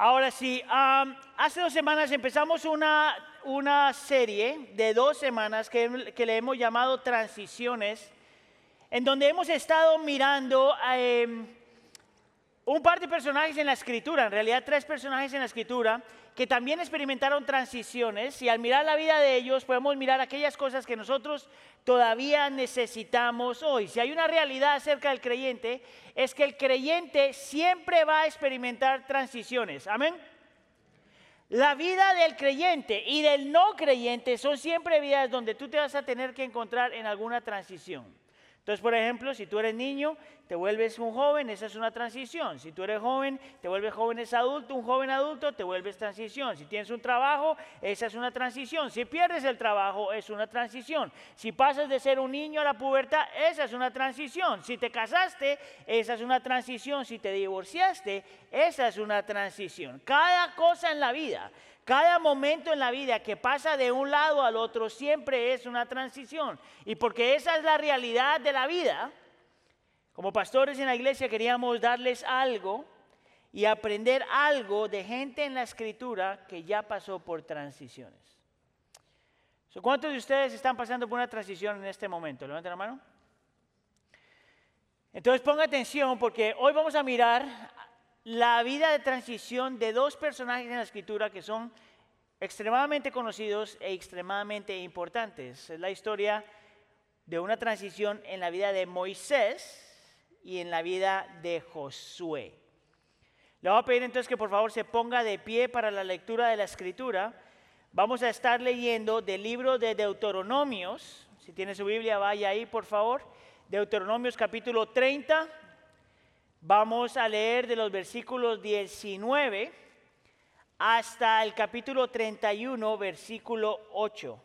Ahora sí, am, hace dos semanas empezamos una, una serie de dos semanas que, que le hemos llamado Transiciones, en donde hemos estado mirando em, un par de personajes en la escritura, en realidad tres personajes en la escritura, que también experimentaron transiciones y al mirar la vida de ellos podemos mirar aquellas cosas que nosotros todavía necesitamos hoy. Si hay una realidad acerca del creyente, es que el creyente siempre va a experimentar transiciones. Amén. La vida del creyente y del no creyente son siempre vidas donde tú te vas a tener que encontrar en alguna transición. Entonces, por ejemplo, si tú eres niño, te vuelves un joven, esa es una transición. Si tú eres joven, te vuelves joven es adulto, un joven adulto, te vuelves transición. Si tienes un trabajo, esa es una transición. Si pierdes el trabajo, es una transición. Si pasas de ser un niño a la pubertad, esa es una transición. Si te casaste, esa es una transición. Si te divorciaste, esa es una transición. Cada cosa en la vida cada momento en la vida que pasa de un lado al otro siempre es una transición. Y porque esa es la realidad de la vida, como pastores en la iglesia queríamos darles algo y aprender algo de gente en la escritura que ya pasó por transiciones. ¿Cuántos de ustedes están pasando por una transición en este momento? Levanten la mano. Entonces ponga atención porque hoy vamos a mirar la vida de transición de dos personajes en la escritura que son extremadamente conocidos e extremadamente importantes. Es la historia de una transición en la vida de Moisés y en la vida de Josué. Le voy a pedir entonces que por favor se ponga de pie para la lectura de la escritura. Vamos a estar leyendo del libro de Deuteronomios. Si tiene su Biblia, vaya ahí por favor. Deuteronomios capítulo 30, Vamos a leer de los versículos 19 hasta el capítulo 31, versículo 8.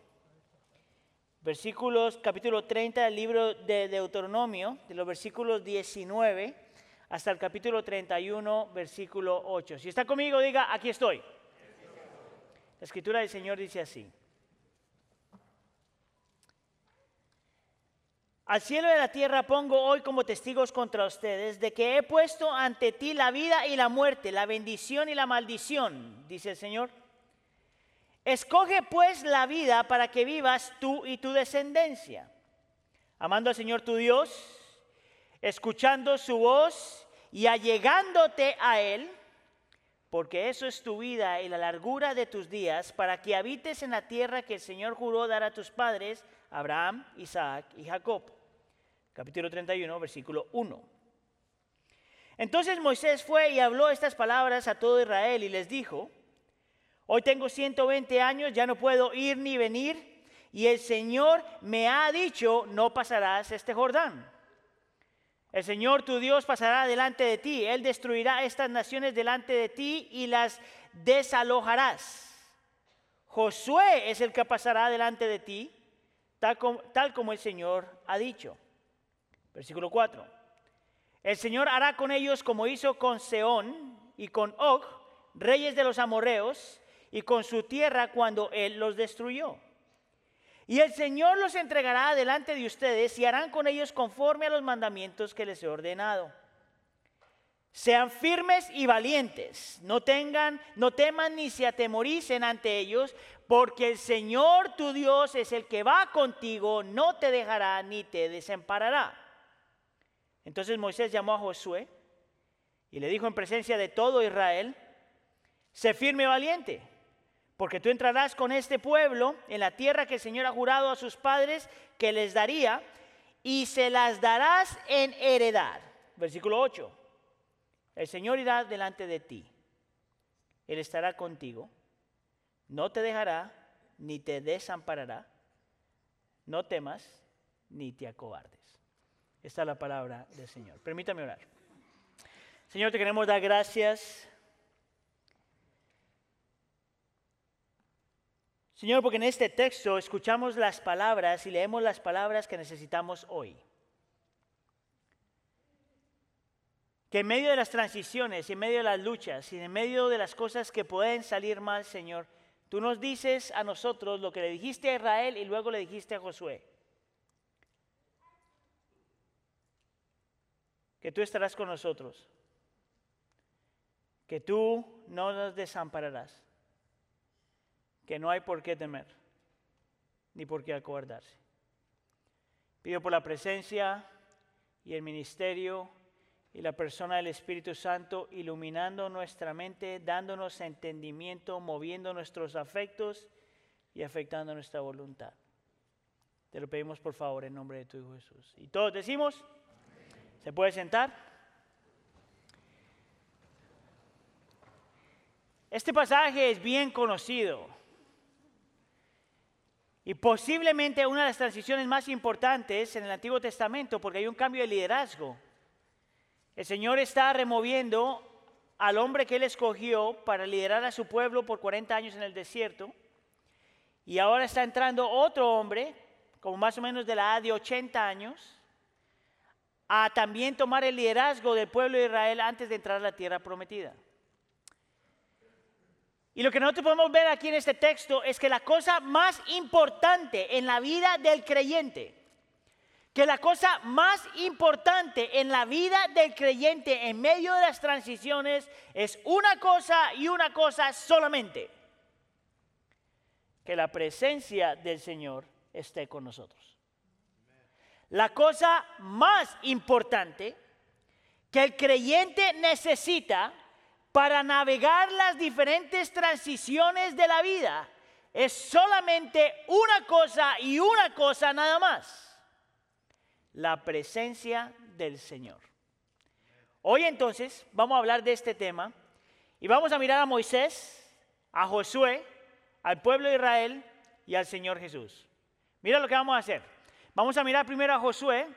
Versículos, capítulo 30 del libro de Deuteronomio, de los versículos 19 hasta el capítulo 31, versículo 8. Si está conmigo, diga, aquí estoy. La escritura del Señor dice así. Al cielo y a la tierra pongo hoy como testigos contra ustedes de que he puesto ante ti la vida y la muerte, la bendición y la maldición, dice el Señor. Escoge pues la vida para que vivas tú y tu descendencia, amando al Señor tu Dios, escuchando su voz y allegándote a Él, porque eso es tu vida y la largura de tus días, para que habites en la tierra que el Señor juró dar a tus padres Abraham, Isaac y Jacob. Capítulo 31, versículo 1. Entonces Moisés fue y habló estas palabras a todo Israel y les dijo, hoy tengo 120 años, ya no puedo ir ni venir, y el Señor me ha dicho, no pasarás este Jordán. El Señor tu Dios pasará delante de ti, Él destruirá estas naciones delante de ti y las desalojarás. Josué es el que pasará delante de ti tal como, el Señor ha dicho. Versículo 4. El Señor hará con ellos como hizo con Seón y con Og, reyes de los amorreos, y con su tierra cuando Él los destruyó. Y el Señor los entregará delante de ustedes y harán con ellos conforme a los mandamientos que les he ordenado. Sean firmes y valientes, no tengan, no teman ni se atemoricen ante ellos, porque el Señor tu Dios es el que va contigo, no te dejará ni te desamparará. Entonces Moisés llamó a Josué y le dijo en presencia de todo Israel, sé firme y valiente, porque tú entrarás con este pueblo en la tierra que el Señor ha jurado a sus padres que les daría, y se las darás en heredad. Versículo 8. El Señor irá delante de ti. Él estará contigo. No te dejará ni te desamparará. No temas ni te acobardes. Esta es la palabra del Señor. Permítame orar. Señor, te queremos dar gracias. Señor, porque en este texto escuchamos las palabras y leemos las palabras que necesitamos hoy. que en medio de las transiciones, en medio de las luchas y en medio de las cosas que pueden salir mal, Señor, tú nos dices a nosotros lo que le dijiste a Israel y luego le dijiste a Josué. Que tú estarás con nosotros. que tú no nos desampararás, que no hay por qué temer, ni por qué acobardarse. Pido por la presencia y el ministerio y la persona del Espíritu Santo iluminando nuestra mente, dándonos entendimiento, moviendo nuestros afectos y afectando nuestra voluntad. Te lo pedimos por favor en nombre de tu Hijo Jesús. Y todos decimos, ¿se puede sentar? Este pasaje es bien conocido y posiblemente una de las transiciones más importantes en el Antiguo Testamento porque hay un cambio de liderazgo. El Señor está removiendo al hombre que él escogió para liderar a su pueblo por 40 años en el desierto. Y ahora está entrando otro hombre, como más o menos de la edad de 80 años, a también tomar el liderazgo del pueblo de Israel antes de entrar a la tierra prometida. Y lo que nosotros podemos ver aquí en este texto es que la cosa más importante en la vida del creyente que la cosa más importante en la vida del creyente en medio de las transiciones es una cosa y una cosa solamente, que la presencia del Señor esté con nosotros. La cosa más importante que el creyente necesita para navegar las diferentes transiciones de la vida es solamente una cosa y una cosa nada más la presencia del Señor. Hoy entonces vamos a hablar de este tema y vamos a mirar a Moisés, a Josué, al pueblo de Israel y al Señor Jesús. Mira lo que vamos a hacer. Vamos a mirar primero a Josué.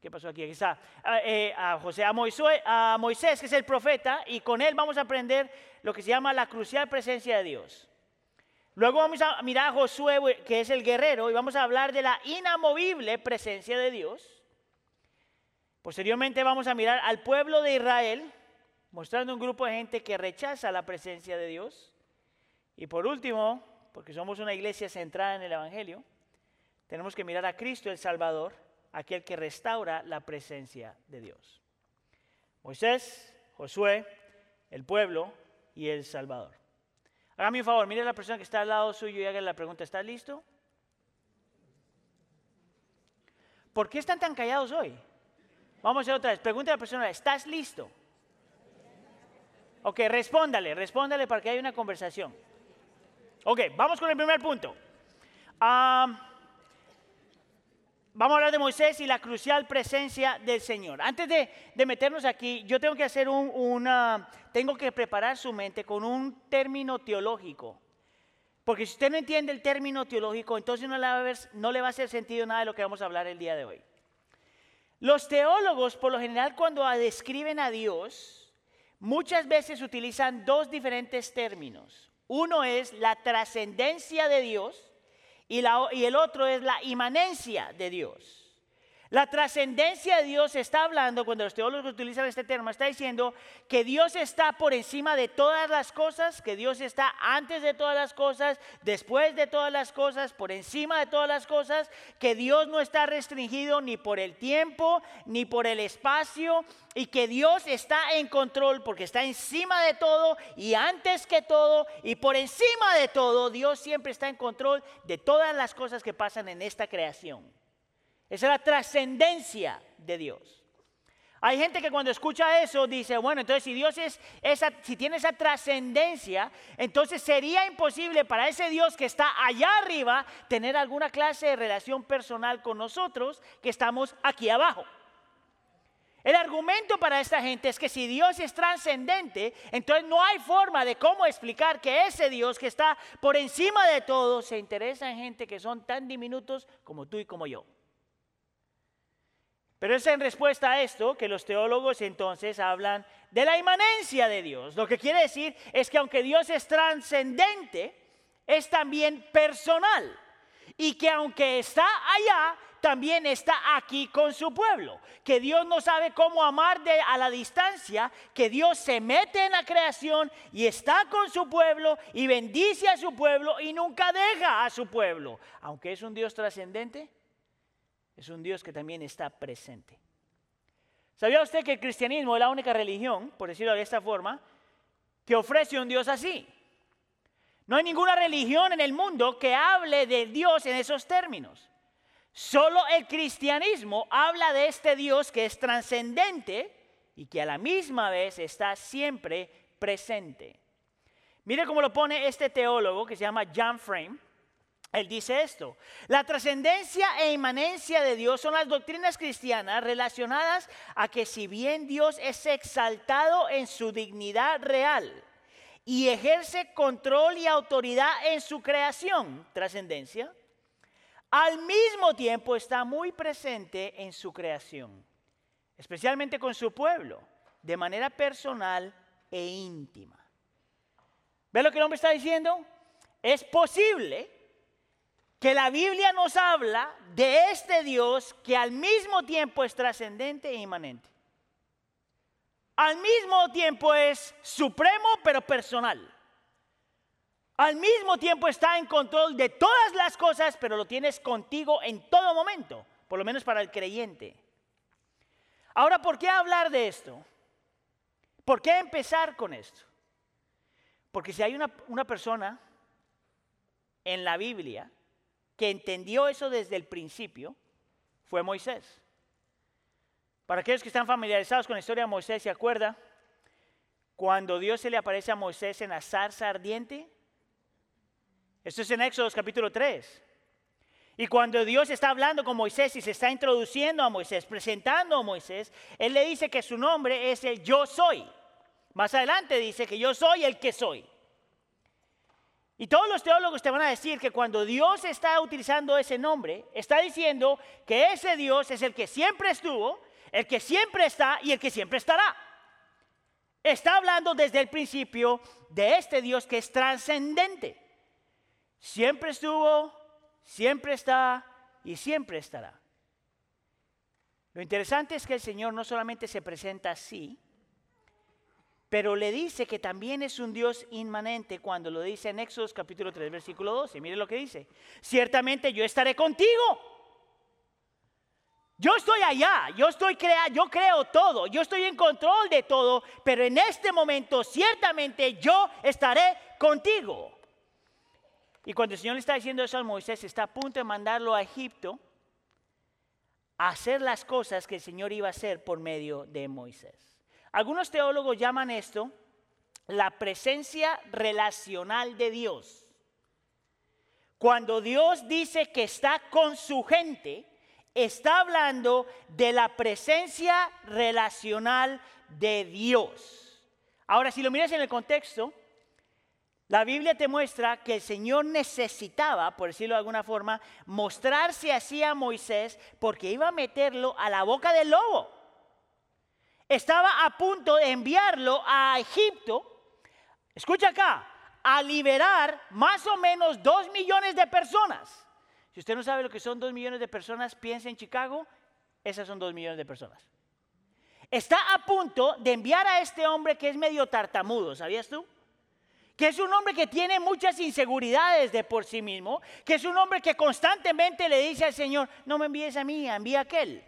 ¿Qué pasó aquí? Aquí está. a, eh, José, a, Moisés, a Moisés, que es el profeta, y con él vamos a aprender lo que se llama la crucial presencia de Dios. Luego vamos a mirar a Josué, que es el guerrero, y vamos a hablar de la inamovible presencia de Dios. Posteriormente vamos a mirar al pueblo de Israel, mostrando un grupo de gente que rechaza la presencia de Dios. Y por último, porque somos una iglesia centrada en el Evangelio, tenemos que mirar a Cristo el Salvador, aquel que restaura la presencia de Dios. Moisés, Josué, el pueblo y el Salvador. Hágame un favor, mire a la persona que está al lado suyo y hágale la pregunta, ¿estás listo? ¿Por qué están tan callados hoy? Vamos a hacer otra vez. Pregúntale a la persona, ¿estás listo? Ok, respóndale, respóndale para que haya una conversación. Ok, vamos con el primer punto. Ah... Vamos a hablar de Moisés y la crucial presencia del Señor. Antes de, meternos aquí, yo tengo que hacer un, una, tengo que preparar su mente con un término teológico. Porque si usted no entiende el término teológico, entonces no le, va a ver, no le va a hacer sentido nada de lo que vamos a hablar el día de hoy. Los teólogos, por lo general, cuando describen a Dios, muchas veces utilizan dos diferentes términos. Uno es la trascendencia de Dios y, el otro es la inmanencia de Dios. La trascendencia de Dios está hablando, cuando los teólogos utilizan este término, está diciendo que Dios está por encima de todas las cosas, que Dios está antes de todas las cosas, después de todas las cosas, por encima de todas las cosas, que Dios no está restringido ni por el tiempo, ni por el espacio, y que Dios está en control porque está encima de todo y antes que todo y por encima de todo, Dios siempre está en control de todas las cosas que pasan en esta creación. Esa es la trascendencia de Dios. Hay gente que cuando escucha eso dice, bueno, entonces si Dios es esa, si tiene esa trascendencia, entonces sería imposible para ese Dios que está allá arriba tener alguna clase de relación personal con nosotros que estamos aquí abajo. El argumento para esta gente es que si Dios es trascendente, entonces no hay forma de cómo explicar que ese Dios que está por encima de todo se interesa en gente que son tan diminutos como tú y como yo. Pero es en respuesta a esto que los teólogos entonces hablan de la inmanencia de Dios. Lo que quiere decir es que aunque Dios es trascendente, es también personal. Y que aunque está allá, también está aquí con su pueblo. Que Dios no sabe cómo amar de, a la distancia, que Dios se mete en la creación y está con su pueblo y bendice a su pueblo y nunca deja a su pueblo. Aunque es un Dios trascendente, es un Dios que también está presente. ¿Sabía usted que el cristianismo es la única religión, por decirlo de esta forma, que ofrece un Dios así. No hay ninguna religión en el mundo que hable de Dios en esos términos. Solo el cristianismo habla de este Dios que es trascendente y que a la misma vez está siempre presente. Mire cómo lo pone este teólogo que se llama John Frame. Él dice esto, la trascendencia e inmanencia de Dios son las doctrinas cristianas relacionadas a que si bien Dios es exaltado en su dignidad real y ejerce control y autoridad en su creación, trascendencia, al mismo tiempo está muy presente en su creación, especialmente con su pueblo, de manera personal e íntima. ¿Ve lo que el hombre está diciendo? Es posible que la Biblia nos habla de este Dios que al mismo tiempo es trascendente e inmanente. Al mismo tiempo es supremo pero personal. Al mismo tiempo está en control de todas las cosas, pero lo tienes contigo en todo momento, por lo menos para el creyente. Ahora, ¿por qué hablar de esto? ¿Por qué empezar con esto? Porque si hay una, una persona en la Biblia que entendió eso desde el principio fue Moisés. Para aquellos que están familiarizados con la historia de Moisés, ¿se acuerda? Cuando Dios se le aparece a Moisés en la zarza ardiente. Esto es en Éxodo capítulo 3. Y cuando Dios está hablando con Moisés y se está introduciendo a Moisés, presentando a Moisés, Él le dice que su nombre es el yo soy. Más adelante dice que yo soy el que soy. Y todos los teólogos te van a decir que cuando Dios está utilizando ese nombre, está diciendo que ese Dios es el que siempre estuvo, el que siempre está y el que siempre estará. Está hablando desde el principio de este Dios que es trascendente. Siempre estuvo, siempre está y siempre estará. Lo interesante es que el Señor no solamente se presenta así, pero le dice que también es un Dios inmanente cuando lo dice en Éxodo capítulo 3, versículo 12. Mire lo que dice. Ciertamente yo estaré contigo. Yo estoy allá, yo estoy crea, yo creo todo, yo estoy en control de todo, pero en este momento ciertamente yo estaré contigo. Y cuando el Señor le está diciendo eso a Moisés, está a punto de mandarlo a Egipto a hacer las cosas que el Señor iba a hacer por medio de Moisés. Algunos teólogos llaman esto la presencia relacional de Dios. Cuando Dios dice que está con su gente, está hablando de la presencia relacional de Dios. Ahora, si lo miras en el contexto, la Biblia te muestra que el Señor necesitaba, por decirlo de alguna forma, mostrarse así a Moisés porque iba a meterlo a la boca del lobo estaba a punto de enviarlo a Egipto, escucha acá, a liberar más o menos dos millones de personas. Si usted no sabe lo que son dos millones de personas, piensa en Chicago, esas son dos millones de personas. Está a punto de enviar a este hombre que es medio tartamudo, ¿sabías tú? Que es un hombre que tiene muchas inseguridades de por sí mismo, que es un hombre que constantemente le dice al Señor, no me envíes a mí, envía a aquel.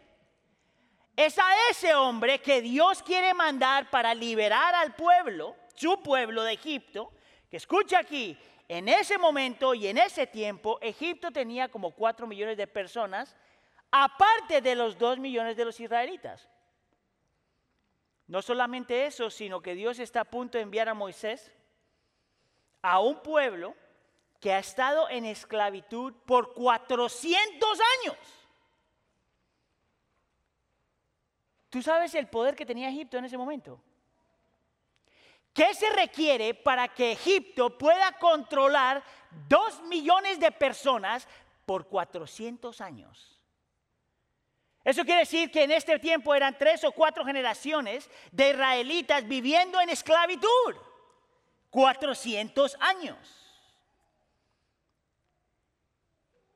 Es a ese hombre que Dios quiere mandar para liberar al pueblo, su pueblo de Egipto, que escucha aquí, en ese momento y en ese tiempo, Egipto tenía como cuatro millones de personas, aparte de los dos millones de los israelitas. No solamente eso, sino que Dios está a punto de enviar a Moisés a un pueblo que ha estado en esclavitud por 400 años. ¿Tú sabes el poder que tenía Egipto en ese momento? ¿Qué se requiere para que Egipto pueda controlar dos millones de personas por 400 años? Eso quiere decir que en este tiempo eran tres o cuatro generaciones de israelitas viviendo en esclavitud. 400 años.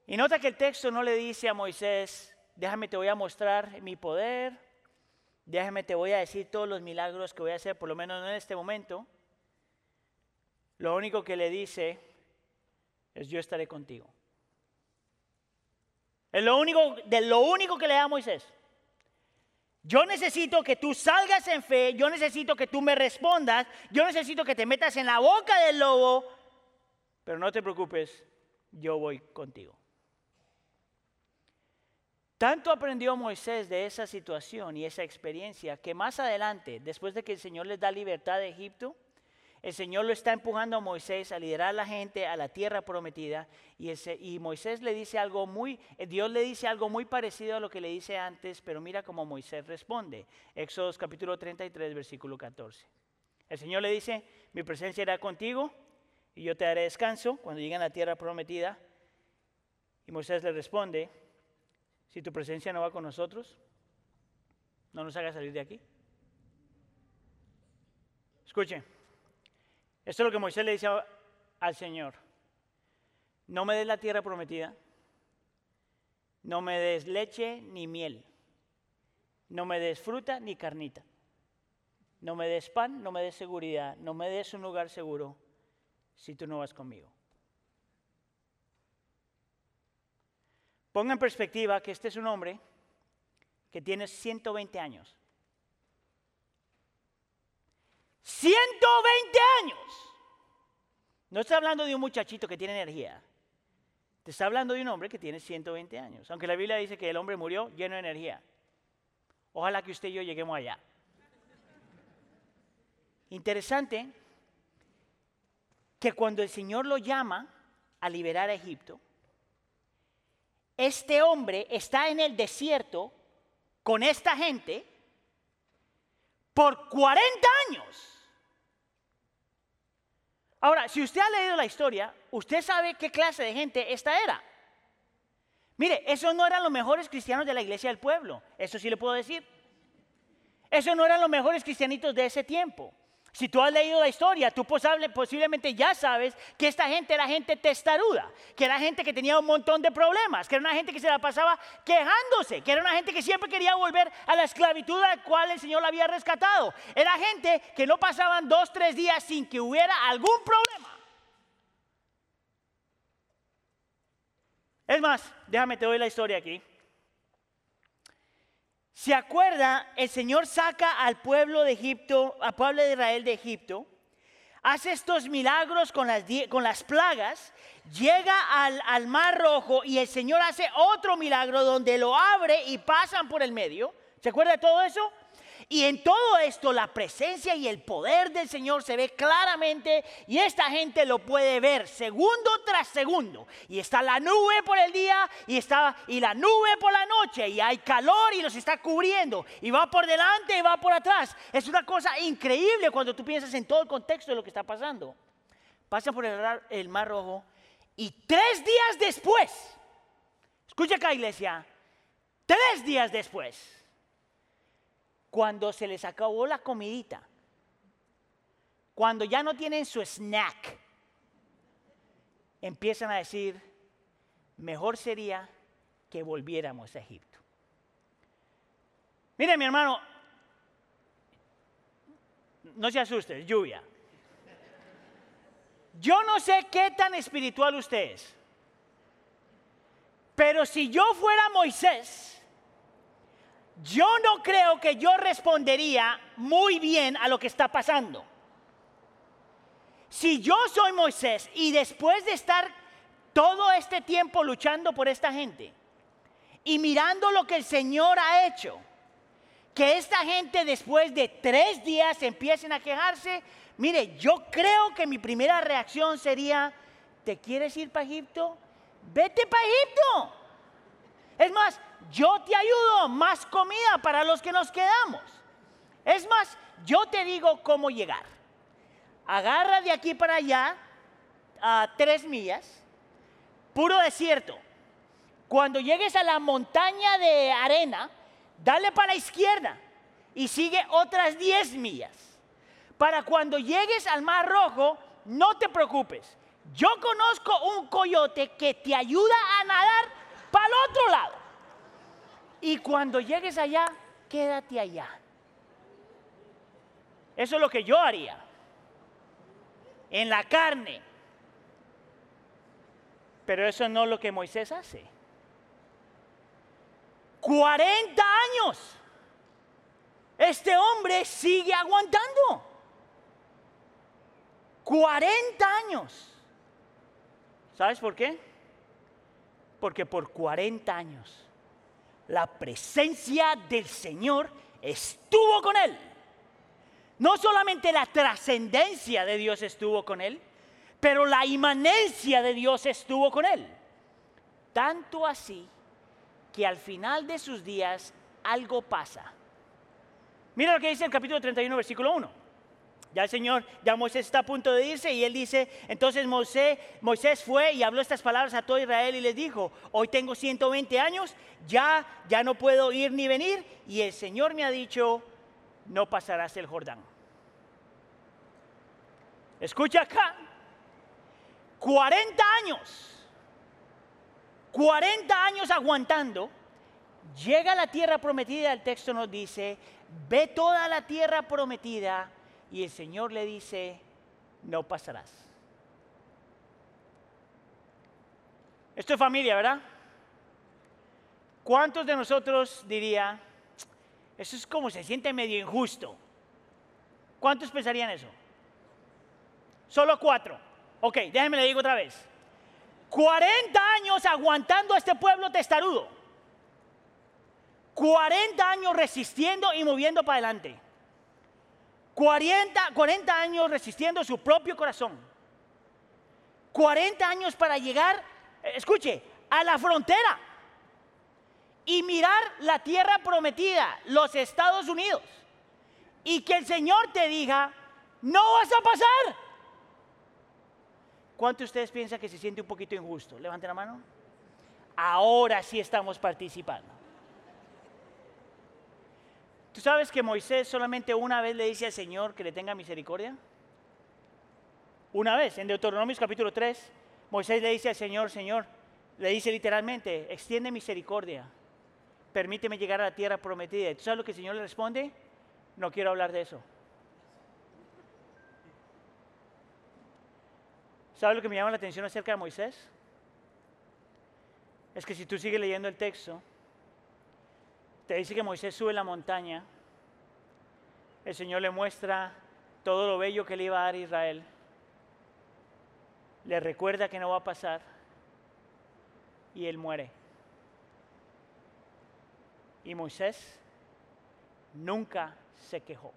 Y nota que el texto no le dice a Moisés, déjame te voy a mostrar mi poder, déjame, te voy a decir todos los milagros que voy a hacer, por lo menos en este momento. Lo único que le dice es yo estaré contigo. Es lo único, de lo único que le da a Moisés. Yo necesito que tú salgas en fe, yo necesito que tú me respondas, yo necesito que te metas en la boca del lobo, pero no te preocupes, yo voy contigo. Tanto aprendió Moisés de esa situación y esa experiencia que más adelante, después de que el Señor les da libertad de Egipto, el Señor lo está empujando a Moisés a liderar a la gente a la tierra prometida y, Moisés le dice algo muy, Dios le dice algo muy parecido a lo que le dice antes, pero mira cómo Moisés responde. Éxodo capítulo 33, versículo 14. El Señor le dice, mi presencia irá contigo y yo te haré descanso cuando lleguen a la tierra prometida. Y Moisés le responde, si tu presencia no va con nosotros, no nos haga salir de aquí. Escuchen, esto es lo que Moisés le dice al Señor. No me des la tierra prometida, no me des leche ni miel, no me des fruta ni carnita, no me des pan, no me des seguridad, no me des un lugar seguro si tú no vas conmigo. Ponga en perspectiva que este es un hombre que tiene 120 años. 120 años. No está hablando de un muchachito que tiene energía. Te está hablando de un hombre que tiene 120 años. Aunque la Biblia dice que el hombre murió lleno de energía. Ojalá que usted y yo lleguemos allá. Interesante que cuando el Señor lo llama a liberar a Egipto, este hombre está en el desierto con esta gente por 40 años. Ahora, si usted ha leído la historia, usted sabe qué clase de gente esta era. Mire, esos no eran los mejores cristianos de la iglesia del pueblo, eso sí le puedo decir. Esos no eran los mejores cristianitos de ese tiempo. Si tú has leído la historia, tú posiblemente ya sabes que esta gente era gente testaruda, que era gente que tenía un montón de problemas, que era una gente que se la pasaba quejándose, que era una gente que siempre quería volver a la esclavitud a la cual el Señor la había rescatado. Era gente que no pasaban dos, tres días sin que hubiera algún problema. Es más, déjame te doy la historia aquí. ¿Se acuerda? El Señor saca al pueblo de Egipto, al pueblo de Israel de Egipto, hace estos milagros con las, con las plagas, llega al, al mar rojo y el Señor hace otro milagro donde lo abre y pasan por el medio. ¿Se acuerda de todo eso? Y en todo esto la presencia y el poder del Señor se ve claramente y esta gente lo puede ver segundo tras segundo. Y está la nube por el día y está y la nube por la noche y hay calor y los está cubriendo y va por delante y va por atrás. Es una cosa increíble cuando tú piensas en todo el contexto de lo que está pasando. Pasa por el, el mar rojo y tres días después, escucha acá iglesia, tres días después cuando se les acabó la comidita, cuando ya no tienen su snack, empiezan a decir, mejor sería que volviéramos a Egipto. Mire mi hermano, no se asuste, lluvia. Yo no sé qué tan espiritual usted es, pero si yo fuera Moisés, yo no creo que yo respondería muy bien a lo que está pasando. Si yo soy Moisés y después de estar todo este tiempo luchando por esta gente y mirando lo que el Señor ha hecho, que esta gente después de tres días empiecen a quejarse, mire, yo creo que mi primera reacción sería, ¿te quieres ir para Egipto? Vete para Egipto. Es más, yo te ayudo, más comida para los que nos quedamos. Es más, yo te digo cómo llegar. Agarra de aquí para allá a tres millas, puro desierto. Cuando llegues a la montaña de arena, dale para la izquierda y sigue otras diez millas. Para cuando llegues al Mar Rojo, no te preocupes. Yo conozco un coyote que te ayuda a nadar para el otro lado. Y cuando llegues allá, quédate allá. Eso es lo que yo haría. En la carne. Pero eso no es lo que Moisés hace. 40 años. Este hombre sigue aguantando. 40 años. ¿Sabes por qué? Porque por 40 años la presencia del Señor estuvo con él. No solamente la trascendencia de Dios estuvo con él, pero la inmanencia de Dios estuvo con él. Tanto así que al final de sus días algo pasa. Mira lo que dice el capítulo 31, versículo 1. Ya el Señor, ya Moisés está a punto de irse y él dice, entonces Moisés, Moisés fue y habló estas palabras a todo Israel y les dijo, hoy tengo 120 años, ya, ya no puedo ir ni venir y el Señor me ha dicho, no pasarás el Jordán. Escucha acá, 40 años, 40 años aguantando, llega a la tierra prometida, el texto nos dice, ve toda la tierra prometida y el Señor le dice, no pasarás. Esto es familia, ¿verdad? ¿Cuántos de nosotros diría, eso es como se siente medio injusto? ¿Cuántos pensarían eso? Solo cuatro. Ok, déjenme le digo otra vez. 40 años aguantando a este pueblo testarudo. 40 años resistiendo y moviendo para adelante. 40, 40 años resistiendo su propio corazón. 40 años para llegar, eh, escuche, a la frontera y mirar la tierra prometida, los Estados Unidos. Y que el Señor te diga, no vas a pasar. ¿Cuántos de ustedes piensan que se siente un poquito injusto? Levanten la mano. Ahora sí estamos participando. ¿Tú sabes que Moisés solamente una vez le dice al Señor que le tenga misericordia? Una vez, en Deuteronomio capítulo 3, Moisés le dice al Señor, Señor, le dice literalmente, extiende misericordia, permíteme llegar a la tierra prometida. ¿Tú sabes lo que el Señor le responde? No quiero hablar de eso. ¿Sabes lo que me llama la atención acerca de Moisés? Es que si tú sigues leyendo el texto, te dice que Moisés sube la montaña, el Señor le muestra todo lo bello que le iba a dar a Israel, le recuerda que no va a pasar y él muere. Y Moisés nunca se quejó.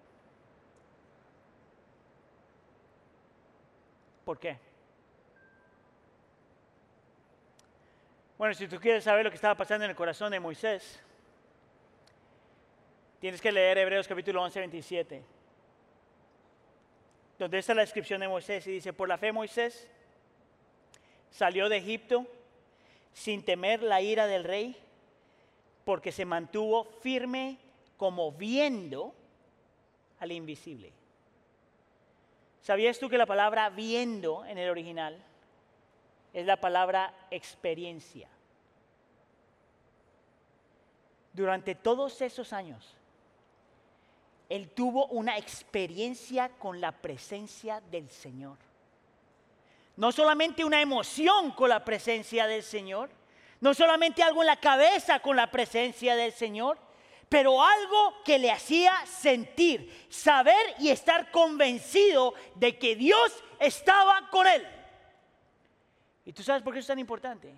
¿Por qué? Bueno, si tú quieres saber lo que estaba pasando en el corazón de Moisés, Tienes que leer Hebreos capítulo 11, 27. Donde está la descripción de Moisés y dice, por la fe Moisés salió de Egipto sin temer la ira del rey, porque se mantuvo firme como viendo al invisible. ¿Sabías tú que la palabra viendo en el original es la palabra experiencia? Durante todos esos años, él tuvo una experiencia con la presencia del Señor. No solamente una emoción con la presencia del Señor, no solamente algo en la cabeza con la presencia del Señor, pero algo que le hacía sentir, saber y estar convencido de que Dios estaba con él. ¿Y tú sabes por qué eso es tan importante?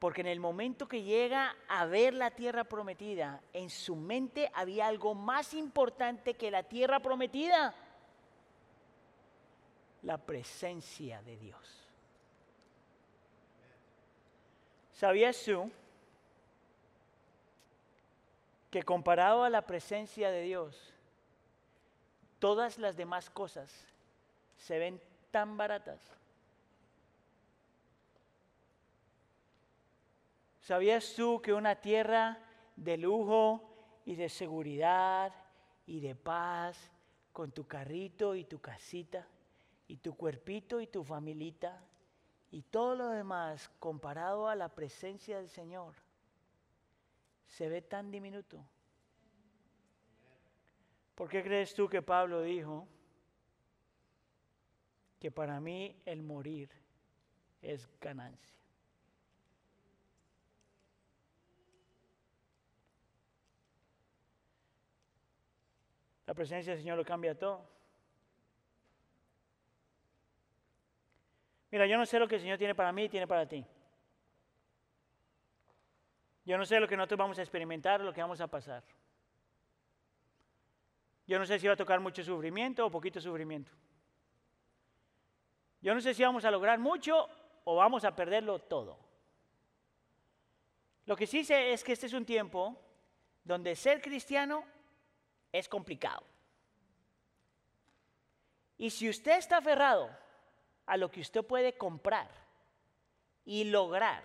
Porque en el momento que llega a ver la tierra prometida, en su mente había algo más importante que la tierra prometida. La presencia de Dios. ¿Sabías tú que comparado a la presencia de Dios, todas las demás cosas se ven tan baratas? ¿Sabías tú que una tierra de lujo y de seguridad y de paz, con tu carrito y tu casita y tu cuerpito y tu familita y todo lo demás comparado a la presencia del Señor, se ve tan diminuto? ¿Por qué crees tú que Pablo dijo que para mí el morir es ganancia? La presencia del Señor lo cambia todo. Mira, yo no sé lo que el Señor tiene para mí y tiene para ti. Yo no sé lo que nosotros vamos a experimentar, lo que vamos a pasar. Yo no sé si va a tocar mucho sufrimiento o poquito sufrimiento. Yo no sé si vamos a lograr mucho o vamos a perderlo todo. Lo que sí sé es que este es un tiempo donde ser cristiano es complicado. Y si usted está aferrado a lo que usted puede comprar y lograr,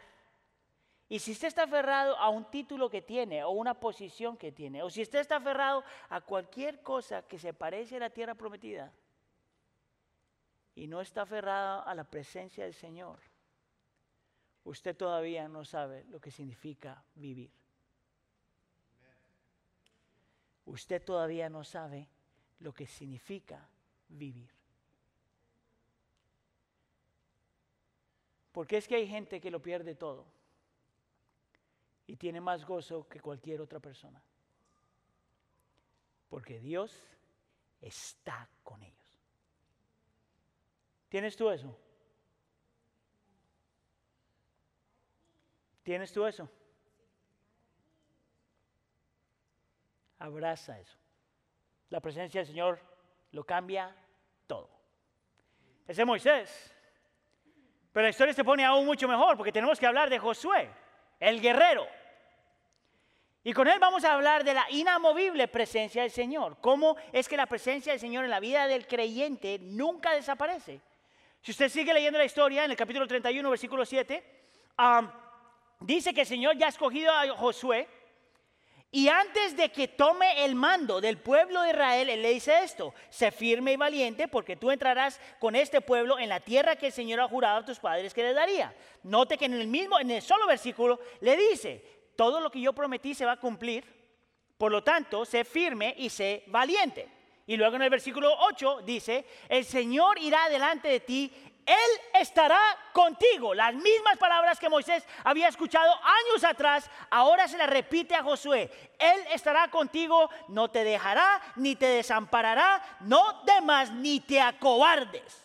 y si usted está aferrado a un título que tiene o una posición que tiene, o si usted está aferrado a cualquier cosa que se parece a la tierra prometida, y no está aferrado a la presencia del Señor, usted todavía no sabe lo que significa vivir. Usted todavía no sabe lo que significa vivir. Porque es que hay gente que lo pierde todo y tiene más gozo que cualquier otra persona. Porque Dios está con ellos. ¿Tienes tú eso? ¿Tienes tú eso? Abraza eso. La presencia del Señor lo cambia todo. Ese es Moisés. Pero la historia se pone aún mucho mejor porque tenemos que hablar de Josué, el guerrero. Y con él vamos a hablar de la inamovible presencia del Señor. ¿Cómo es que la presencia del Señor en la vida del creyente nunca desaparece? Si usted sigue leyendo la historia en el capítulo 31, versículo 7, dice que el Señor ya ha escogido a Josué y antes de que tome el mando del pueblo de Israel, él le dice esto, sé firme y valiente porque tú entrarás con este pueblo en la tierra que el Señor ha jurado a tus padres que le daría. Note que en el mismo, en el solo versículo, le dice, todo lo que yo prometí se va a cumplir, por lo tanto, sé firme y sé valiente. Y luego en el versículo 8 dice, el Señor irá delante de ti él estará contigo. Las mismas palabras que Moisés había escuchado años atrás, ahora se las repite a Josué. Él estará contigo, no te dejará, ni te desamparará, no temas, ni te acobardes.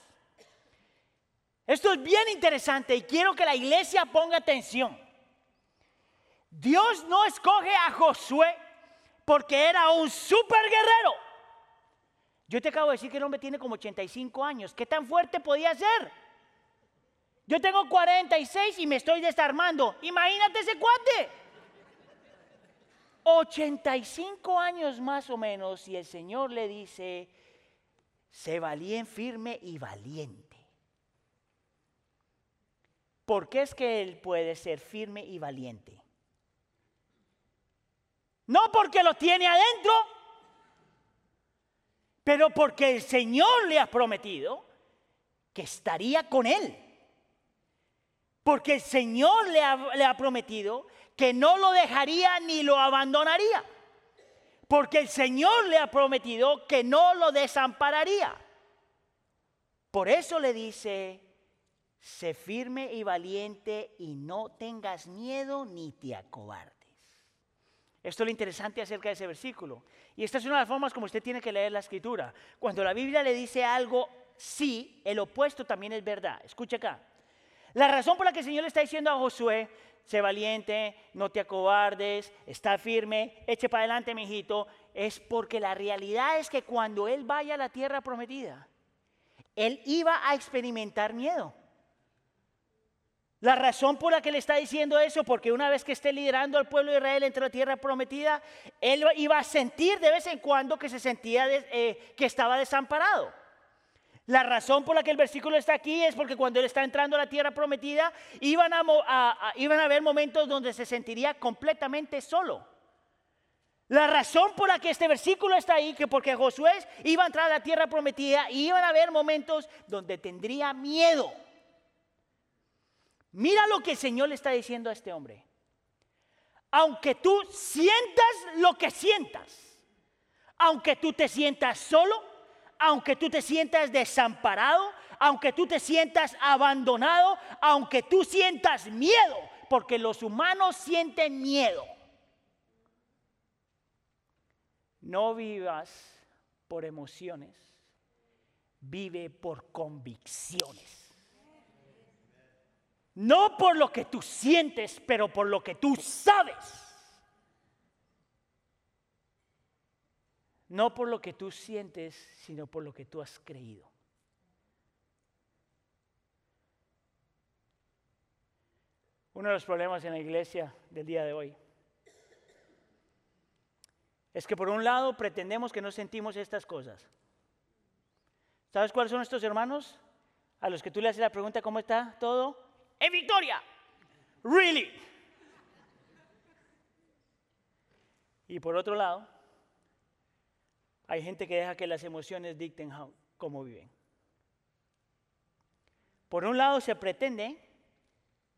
Esto es bien interesante y quiero que la iglesia ponga atención. Dios no escoge a Josué porque era un super guerrero. Yo te acabo de decir que el hombre tiene como 85 años. ¿Qué tan fuerte podía ser? Yo tengo 46 y me estoy desarmando. Imagínate ese cuate. 85 años más o menos y el Señor le dice, sé valiente, firme y valiente. ¿Por qué es que Él puede ser firme y valiente? No porque lo tiene adentro, pero porque el Señor le ha prometido que estaría con él. Porque el Señor le ha, prometido que no lo dejaría ni lo abandonaría. Porque el Señor le ha prometido que no lo desampararía. Por eso le dice, sé firme y valiente y no tengas miedo ni te acobardes. Esto es lo interesante acerca de ese versículo. Y esta es una de las formas como usted tiene que leer la escritura. Cuando la Biblia le dice algo sí, el opuesto también es verdad. Escucha acá. La razón por la que el Señor le está diciendo a Josué, sé valiente, no te acobardes, está firme, eche para adelante, mi hijito, es porque la realidad es que cuando él vaya a la tierra prometida, él iba a experimentar miedo. La razón por la que le está diciendo eso, porque una vez que esté liderando al pueblo de Israel entre la tierra prometida, él iba a sentir de vez en cuando que se sentía eh, que estaba desamparado. La razón por la que el versículo está aquí es porque cuando él está entrando a la tierra prometida, iban a, iban a haber momentos donde se sentiría completamente solo. La razón por la que este versículo está ahí, que porque Josué iba a entrar a la tierra prometida, y iban a haber momentos donde tendría miedo. Mira lo que el Señor le está diciendo a este hombre. Aunque tú sientas lo que sientas, aunque tú te sientas solo, aunque tú te sientas desamparado, aunque tú te sientas abandonado, aunque tú sientas miedo, porque los humanos sienten miedo. No vivas por emociones, vive por convicciones. No por lo que tú sientes, pero por lo que tú sabes. No por lo que tú sientes, sino por lo que tú has creído. Uno de los problemas en la iglesia del día de hoy es que por un lado pretendemos que no sentimos estas cosas. ¿Sabes cuáles son estos hermanos? A los que tú le haces la pregunta, ¿cómo está todo? ¡En victoria! ¿Really? Y por otro lado, hay gente que deja que las emociones dicten cómo viven. Por un lado se pretende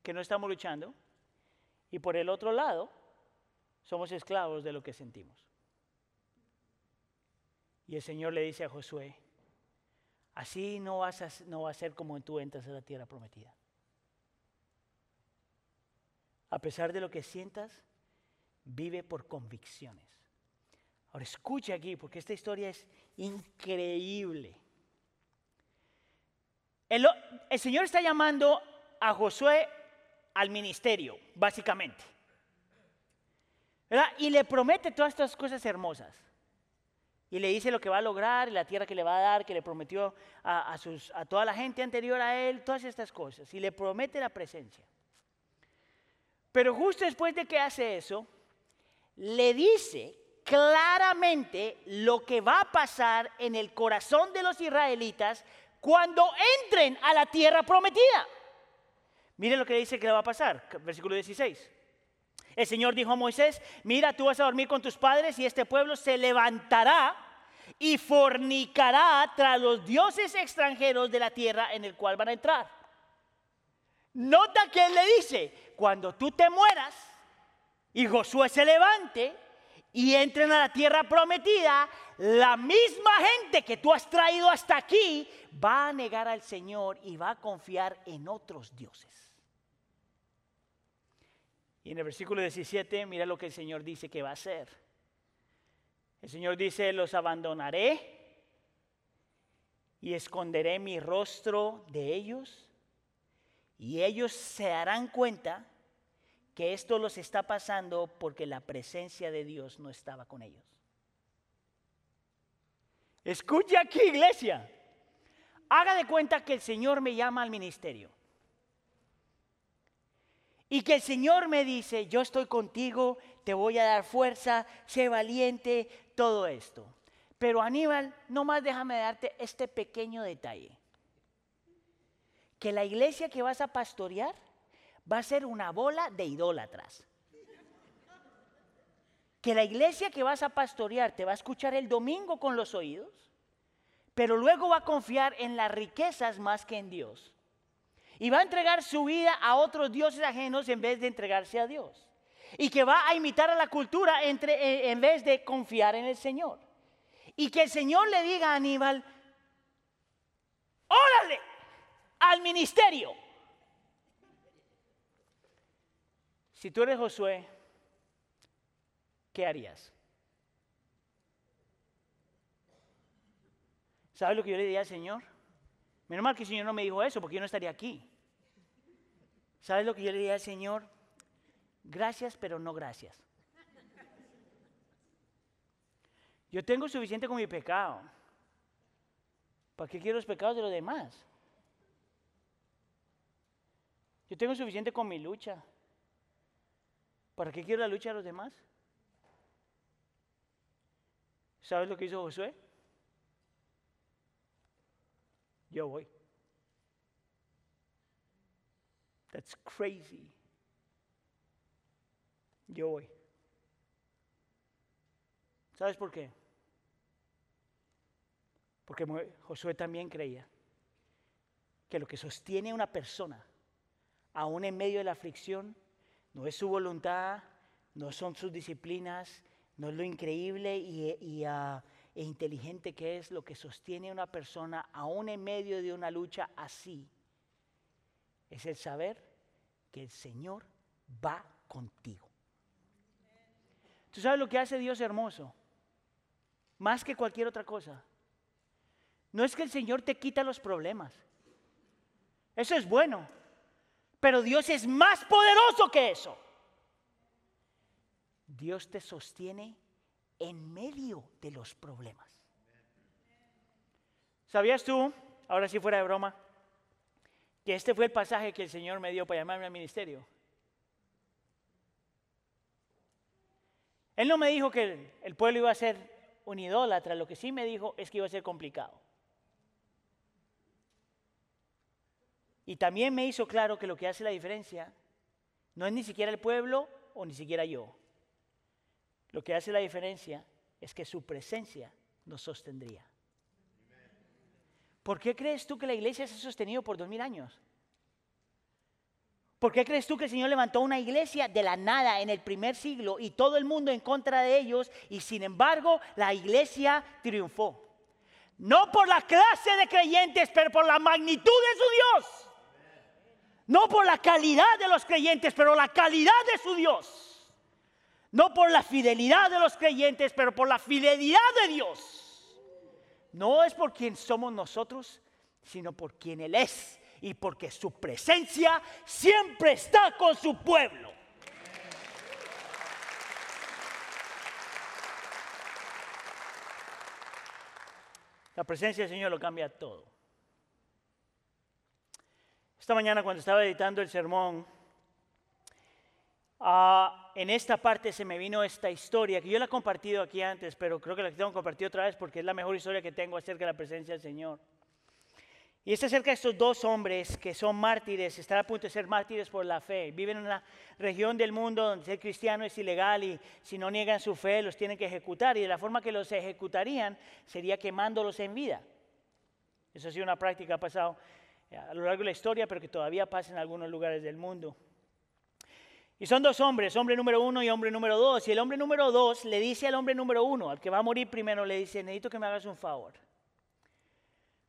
que no estamos luchando y por el otro lado somos esclavos de lo que sentimos. Y el Señor le dice a Josué, así no, vas a, no va a ser como tú entras a la tierra prometida. A pesar de lo que sientas, vive por convicciones. Ahora escuche aquí, porque esta historia es increíble. El, Señor está llamando a Josué al ministerio, básicamente. ¿verdad? Y le promete todas estas cosas hermosas. Y le dice lo que va a lograr, la tierra que le va a dar, que le prometió a toda la gente anterior a él, todas estas cosas. Y le promete la presencia. Pero justo después de que hace eso, le dice claramente lo que va a pasar en el corazón de los israelitas cuando entren a la tierra prometida. Miren lo que dice que le va a pasar, versículo 16. El Señor dijo a Moisés, mira, tú vas a dormir con tus padres y este pueblo se levantará y fornicará tras los dioses extranjeros de la tierra en el cual van a entrar. Nota que él le dice, cuando tú te mueras y Josué se levante y entren a la tierra prometida, la misma gente que tú has traído hasta aquí va a negar al Señor y va a confiar en otros dioses. Y en el versículo 17, mira lo que el Señor dice que va a hacer. El Señor dice, los abandonaré y esconderé mi rostro de ellos y ellos se darán cuenta que esto los está pasando porque la presencia de Dios no estaba con ellos. Escucha aquí, iglesia. Haga de cuenta que el Señor me llama al ministerio. Y que el Señor me dice, yo estoy contigo, te voy a dar fuerza, sé valiente, todo esto. Pero Aníbal, nomás déjame darte este pequeño detalle. Que la iglesia que vas a pastorear va a ser una bola de idólatras. Que la iglesia que vas a pastorear te va a escuchar el domingo con los oídos, pero luego va a confiar en las riquezas más que en Dios y va a entregar su vida a otros dioses ajenos en vez de entregarse a Dios. Y que va a imitar a la cultura eh, en vez de confiar en el Señor. Y que el Señor le diga a Aníbal, al ministerio. Si tú eres Josué, ¿qué harías? ¿Sabes lo que yo le diría al Señor? Menos mal que el Señor no me dijo eso, porque yo no estaría aquí. ¿Sabes lo que yo le diría al Señor? Gracias, pero no gracias. Yo tengo suficiente con mi pecado. ¿Para qué quiero los pecados de los demás? Yo tengo suficiente con mi lucha. ¿Para qué quiero la lucha de los demás? ¿Sabes lo que hizo Josué? Yo voy. That's crazy. Yo voy. ¿Sabes por qué? Porque Josué también creía que lo que sostiene a una persona, aún en medio de la aflicción, no es su voluntad, no son sus disciplinas, no es lo increíble y, ah, e inteligente que es lo que sostiene a una persona, aún en medio de una lucha así es el saber que el Señor va contigo. ¿Tú sabes lo que hace Dios hermoso? más que cualquier otra cosa. No es que el Señor te quita los problemas. Eso es bueno. Pero Dios es más poderoso que eso. Dios te sostiene en medio de los problemas. ¿Sabías tú, ahora sí fuera de broma, que este fue el pasaje que el Señor me dio para llamarme al ministerio? Él no me dijo que el, pueblo iba a ser un idólatra, lo que sí me dijo es que iba a ser complicado. Y también me hizo claro que lo que hace la diferencia no es ni siquiera el pueblo o ni siquiera yo. Lo que hace la diferencia es que su presencia nos sostendría. ¿Por qué crees tú que la iglesia se ha sostenido por dos mil años? ¿Por qué crees tú que el Señor levantó una iglesia de la nada en el primer siglo y todo el mundo en contra de ellos y sin embargo la iglesia triunfó? No por la clase de creyentes, pero por la magnitud de su Dios. No por la calidad de los creyentes, pero la calidad de su Dios. No por la fidelidad de los creyentes, pero por la fidelidad de Dios. No es por quien somos nosotros, sino por quien Él es y porque su presencia siempre está con su pueblo. La presencia del Señor lo cambia todo. Esta mañana cuando estaba editando el sermón, Ah, en esta parte se me vino esta historia, que yo la he compartido aquí antes, pero creo que la tengo que compartir otra vez porque es la mejor historia que tengo acerca de la presencia del Señor. Y es acerca de estos dos hombres que son mártires, están a punto de ser mártires por la fe. Viven en una región del mundo donde ser cristiano es ilegal y si no niegan su fe los tienen que ejecutar. Y de la forma que los ejecutarían sería quemándolos en vida. Eso ha sido una práctica ha pasado a lo largo de la historia, pero que todavía pasa en algunos lugares del mundo. Y son dos hombres, hombre número uno y hombre número dos. Y el hombre número dos le dice al hombre número uno, al que va a morir primero, le dice, necesito que me hagas un favor.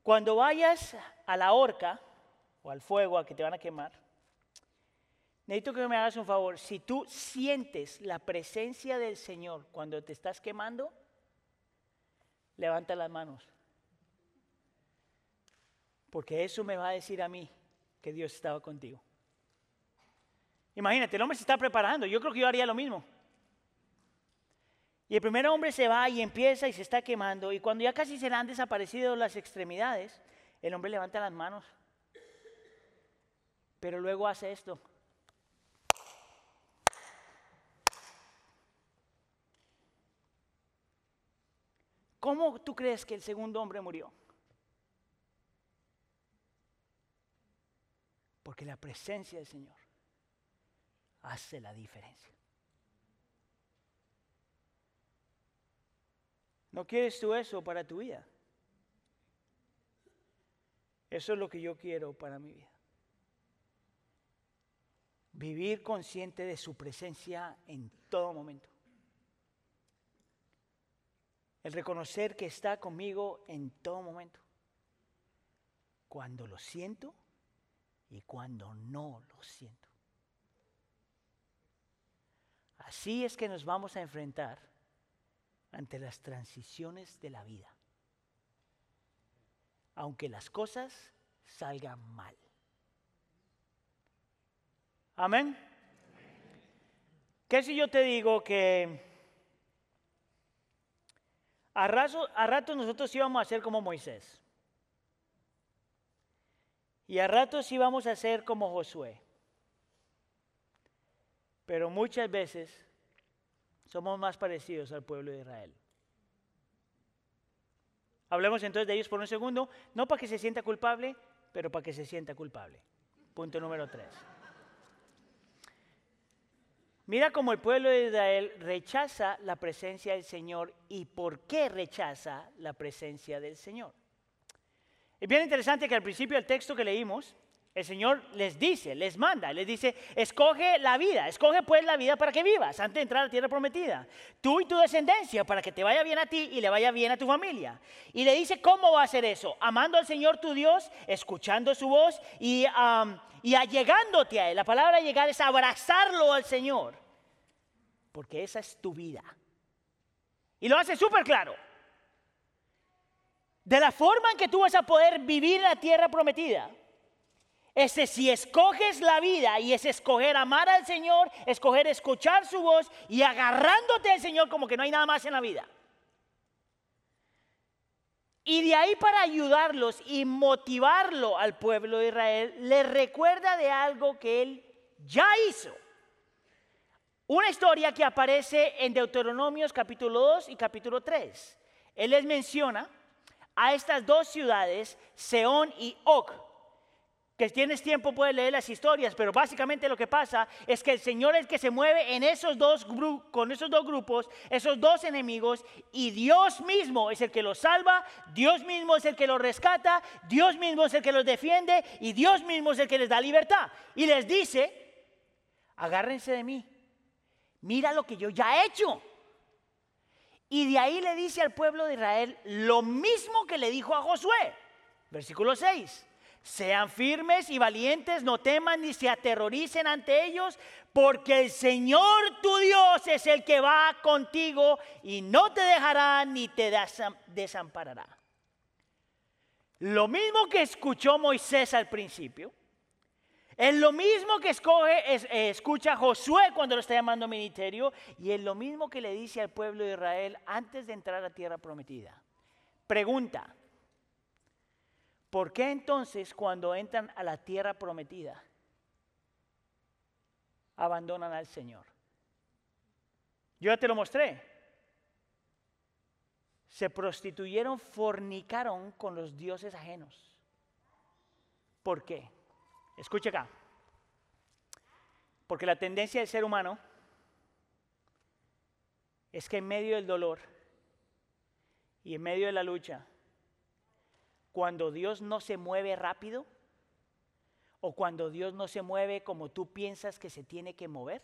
Cuando vayas a la horca o al fuego a que te van a quemar, necesito que me hagas un favor. Si tú sientes la presencia del Señor cuando te estás quemando, levanta las manos. Porque eso me va a decir a mí que Dios estaba contigo. Imagínate, el hombre se está preparando. Yo creo que yo haría lo mismo. Y el primer hombre se va y empieza y se está quemando. Y cuando ya casi se le han desaparecido las extremidades, el hombre levanta las manos. Pero luego hace esto. ¿Cómo tú crees que el segundo hombre murió? Porque la presencia del Señor hace la diferencia. ¿No quieres tú eso para tu vida? Eso es lo que yo quiero para mi vida. Vivir consciente de su presencia en todo momento. El reconocer que está conmigo en todo momento. Cuando lo siento y cuando no lo siento. Así es que nos vamos a enfrentar ante las transiciones de la vida, aunque las cosas salgan mal. Amén. ¿Qué si yo te digo que a, a rato nosotros íbamos a ser como Moisés? Y a ratos íbamos a ser como Josué. Pero muchas veces somos más parecidos al pueblo de Israel. Hablemos entonces de ellos por un segundo, no para que se sienta culpable, pero para que se sienta culpable. Punto número tres. Mira cómo el pueblo de Israel rechaza la presencia del Señor y por qué rechaza la presencia del Señor. Es bien interesante que al principio del texto que leímos, el Señor les dice, les manda, les dice, escoge la vida, escoge pues la vida para que vivas antes de entrar a la tierra prometida. Tú y tu descendencia para que te vaya bien a ti y le vaya bien a tu familia. Y le dice, ¿cómo va a hacer eso? Amando al Señor tu Dios, escuchando su voz y, y allegándote a Él. La palabra llegar es abrazarlo al Señor, porque esa es tu vida. Y lo hace súper claro. De la forma en que tú vas a poder vivir la tierra prometida. Ese si escoges la vida y es escoger amar al Señor, escoger escuchar su voz y agarrándote al Señor como que no hay nada más en la vida. Y de ahí para ayudarlos y motivarlo al pueblo de Israel, le recuerda de algo que él ya hizo. Una historia que aparece en Deuteronomios capítulo 2 y capítulo 3. Él les menciona a estas dos ciudades, Seón y Og, que tienes tiempo puedes leer las historias, pero básicamente lo que pasa es que el Señor es el que se mueve en esos dos con esos dos grupos, esos dos enemigos, y Dios mismo es el que los salva, Dios mismo es el que los rescata, Dios mismo es el que los defiende y Dios mismo es el que les da libertad. Y les dice, agárrense de mí, mira lo que yo ya he hecho. Y de ahí le dice al pueblo de Israel lo mismo que le dijo a Josué. Versículo 6. Sean firmes y valientes, no teman ni se aterroricen ante ellos, porque el Señor tu Dios es el que va contigo y no te dejará ni te desamparará. Lo mismo que escuchó Moisés al principio, es lo mismo que escoge, eh, escucha Josué cuando lo está llamando ministerio y es lo mismo que le dice al pueblo de Israel antes de entrar a tierra prometida. Pregunta, ¿Por qué entonces cuando entran a la tierra prometida abandonan al Señor? Yo ya te lo mostré. Se prostituyeron, fornicaron con los dioses ajenos. ¿Por qué? Escuche acá. Porque la tendencia del ser humano es que en medio del dolor y en medio de la lucha, cuando Dios no se mueve rápido o cuando Dios no se mueve como tú piensas que se tiene que mover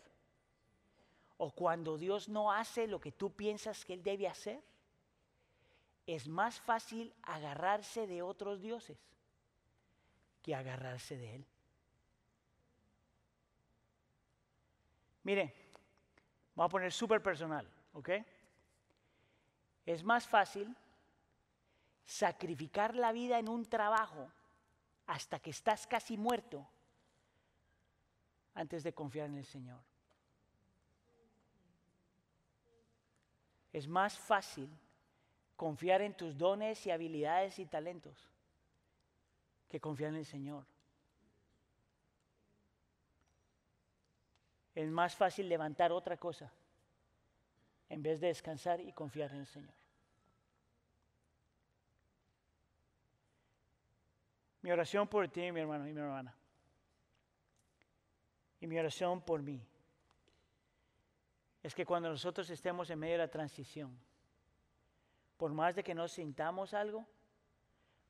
o cuando Dios no hace lo que tú piensas que Él debe hacer, es más fácil agarrarse de otros dioses que agarrarse de Él. Mire, vamos a poner súper personal, ¿ok? Es más fácil sacrificar la vida en un trabajo hasta que estás casi muerto antes de confiar en el Señor. Es más fácil confiar en tus dones y habilidades y talentos que confiar en el Señor. Es más fácil levantar otra cosa en vez de descansar y confiar en el Señor. Mi oración por ti, mi hermano y mi hermana. Y mi oración por mí es que cuando nosotros estemos en medio de la transición, por más de que no sintamos algo,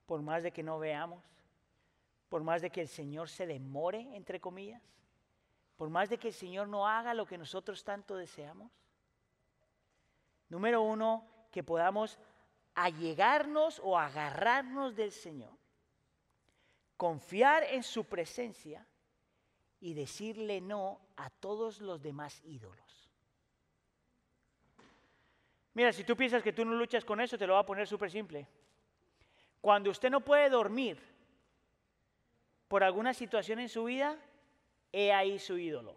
por más de que no veamos, por más de que el Señor se demore, entre comillas, por más de que el Señor no haga lo que nosotros tanto deseamos. Número uno, que podamos allegarnos o agarrarnos del Señor confiar en su presencia y decirle no a todos los demás ídolos. Mira, si tú piensas que tú no luchas con eso, te lo voy a poner súper simple. Cuando usted no puede dormir por alguna situación en su vida, he ahí su ídolo.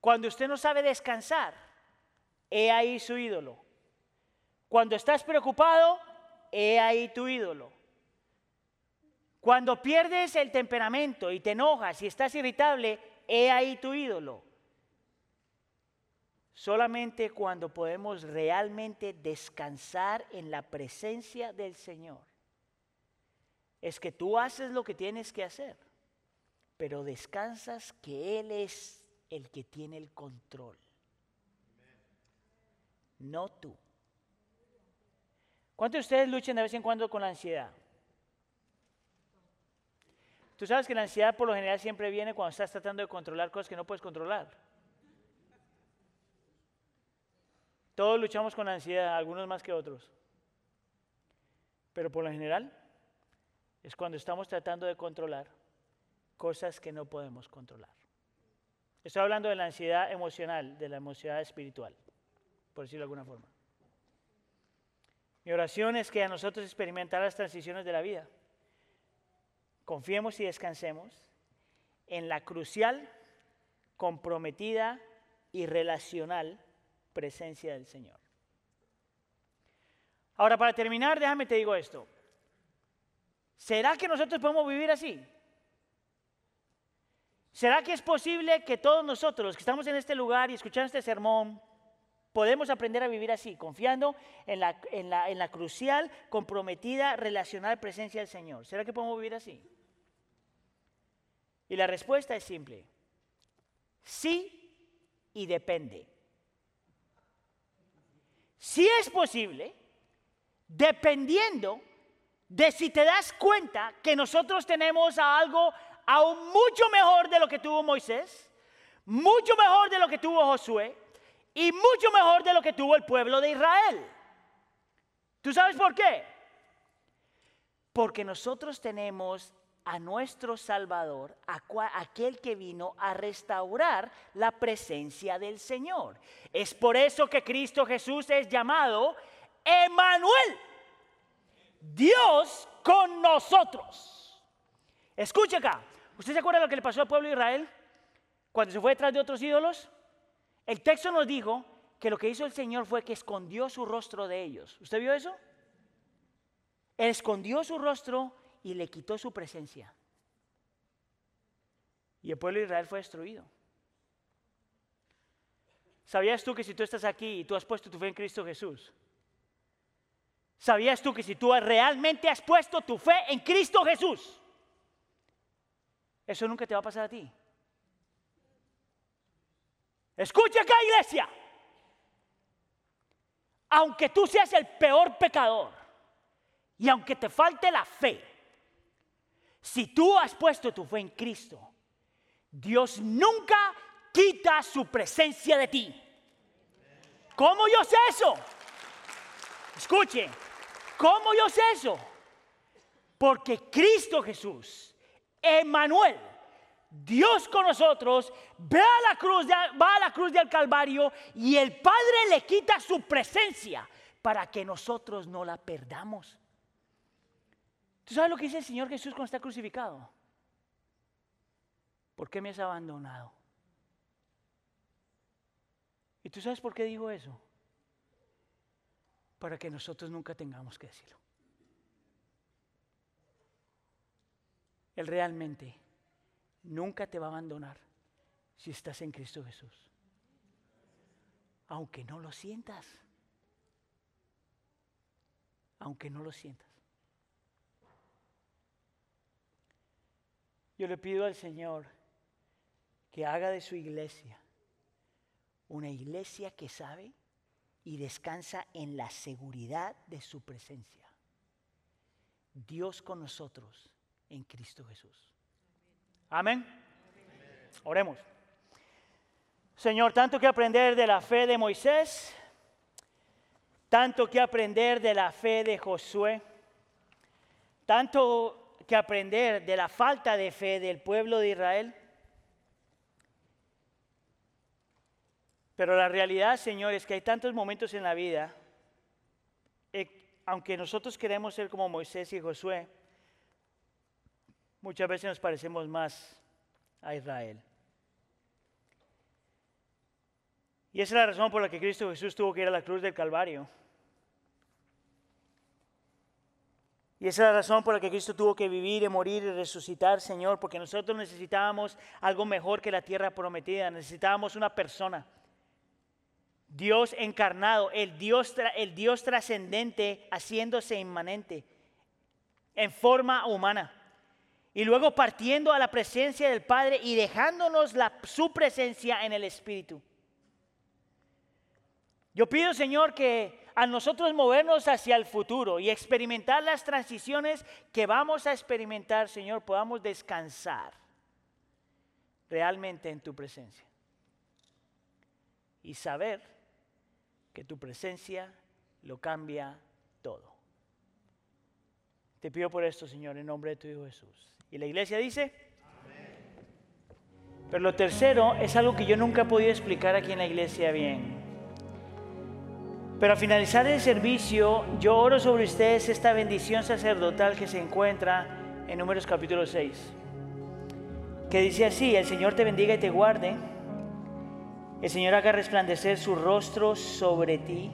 Cuando usted no sabe descansar, he ahí su ídolo. Cuando estás preocupado, he ahí tu ídolo. Cuando pierdes el temperamento y te enojas y estás irritable, he ahí tu ídolo. Solamente cuando podemos realmente descansar en la presencia del Señor es que tú haces lo que tienes que hacer, pero descansas que Él es el que tiene el control, no tú. ¿Cuántos de ustedes luchan de vez en cuando con la ansiedad? Tú sabes que la ansiedad por lo general siempre viene cuando estás tratando de controlar cosas que no puedes controlar. Todos luchamos con la ansiedad, algunos más que otros. Pero por lo general es cuando estamos tratando de controlar cosas que no podemos controlar. Estoy hablando de la ansiedad emocional, de la ansiedad espiritual, por decirlo de alguna forma. Mi oración es que a nosotros experimentar las transiciones de la vida. Confiemos y descansemos en la crucial, comprometida y relacional presencia del Señor. Ahora, para terminar, déjame te digo esto. ¿Será que nosotros podemos vivir así? ¿Será que es posible que todos nosotros, los que estamos en este lugar y escuchando este sermón, podemos aprender a vivir así, confiando en la, en la, en la crucial, comprometida, relacional presencia del Señor? ¿Será que podemos vivir así? Y la respuesta es simple. Sí y depende. Si es posible, dependiendo de si te das cuenta que nosotros tenemos a algo aún mucho mejor de lo que tuvo Moisés, mucho mejor de lo que tuvo Josué y mucho mejor de lo que tuvo el pueblo de Israel. ¿Tú sabes por qué? Porque nosotros tenemos a nuestro Salvador, aquel que vino a restaurar la presencia del Señor. Es por eso que Cristo Jesús es llamado Emanuel, Dios con nosotros. Escuche acá, ¿usted se acuerda de lo que le pasó al pueblo de Israel cuando se fue detrás de otros ídolos? El texto nos dijo que lo que hizo el Señor fue que escondió su rostro de ellos. ¿Usted vio eso? Él escondió su rostro y le quitó su presencia. Y el pueblo de Israel fue destruido. ¿Sabías tú que si tú estás aquí y tú has puesto tu fe en Cristo Jesús? ¿Sabías tú que si tú realmente has puesto tu fe en Cristo Jesús? Eso nunca te va a pasar a ti. Escucha acá, iglesia. Aunque tú seas el peor pecador y aunque te falte la fe, si tú has puesto tu fe en Cristo, Dios nunca quita su presencia de ti. ¿Cómo yo sé eso? Escuche, ¿cómo yo sé eso? Porque Cristo Jesús, Emmanuel, Dios con nosotros, va a la cruz, va a la cruz del Calvario y el Padre le quita su presencia para que nosotros no la perdamos. ¿Tú sabes lo que dice el Señor Jesús cuando está crucificado? ¿Por qué me has abandonado? ¿Y tú sabes por qué dijo eso? Para que nosotros nunca tengamos que decirlo. Él realmente nunca te va a abandonar si estás en Cristo Jesús. Aunque no lo sientas. Aunque no lo sientas. Yo le pido al Señor que haga de su iglesia una iglesia que sabe y descansa en la seguridad de su presencia. Dios con nosotros en Cristo Jesús. Amén. Oremos. Señor, tanto que aprender de la fe de Moisés, tanto que aprender de la fe de Josué, tanto que aprender de la falta de fe del pueblo de Israel. Pero la realidad, Señor, es que hay tantos momentos en la vida, eh, aunque nosotros queremos ser como Moisés y Josué, muchas veces nos parecemos más a Israel. Y esa es la razón por la que Cristo Jesús tuvo que ir a la cruz del Calvario. Y esa es la razón por la que Cristo tuvo que vivir y morir y resucitar, Señor, porque nosotros necesitábamos algo mejor que la tierra prometida, necesitábamos una persona. Dios encarnado, el Dios, el Dios trascendente haciéndose inmanente en forma humana. Y luego partiendo a la presencia del Padre y dejándonos su presencia en el Espíritu. Yo pido, Señor, que a nosotros movernos hacia el futuro y experimentar las transiciones que vamos a experimentar, Señor, podamos descansar realmente en tu presencia. Y saber que tu presencia lo cambia todo. Te pido por esto, Señor, en nombre de tu Hijo Jesús. Y la iglesia dice, pero lo tercero es algo que yo nunca he podido explicar aquí en la iglesia bien. Pero al finalizar el servicio, yo oro sobre ustedes esta bendición sacerdotal que se encuentra en Números capítulo 6. Que dice así, el Señor te bendiga y te guarde. El Señor haga resplandecer su rostro sobre ti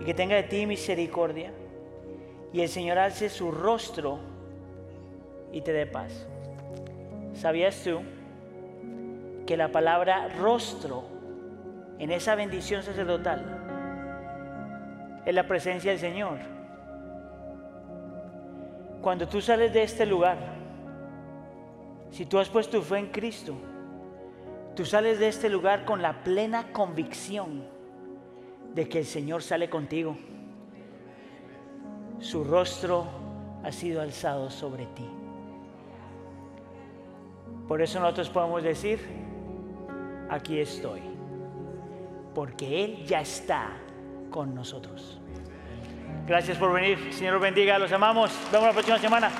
y que tenga de ti misericordia. Y el Señor alce su rostro y te dé paz. ¿Sabías tú que la palabra rostro en esa bendición sacerdotal es la presencia del Señor. Cuando tú sales de este lugar, si tú has puesto tu fe en Cristo, tú sales de este lugar con la plena convicción de que el Señor sale contigo. Su rostro ha sido alzado sobre ti. Por eso nosotros podemos decir, aquí estoy, porque Él ya está con nosotros. Gracias por venir. Señor bendiga. Los amamos. Nos vemos la próxima semana.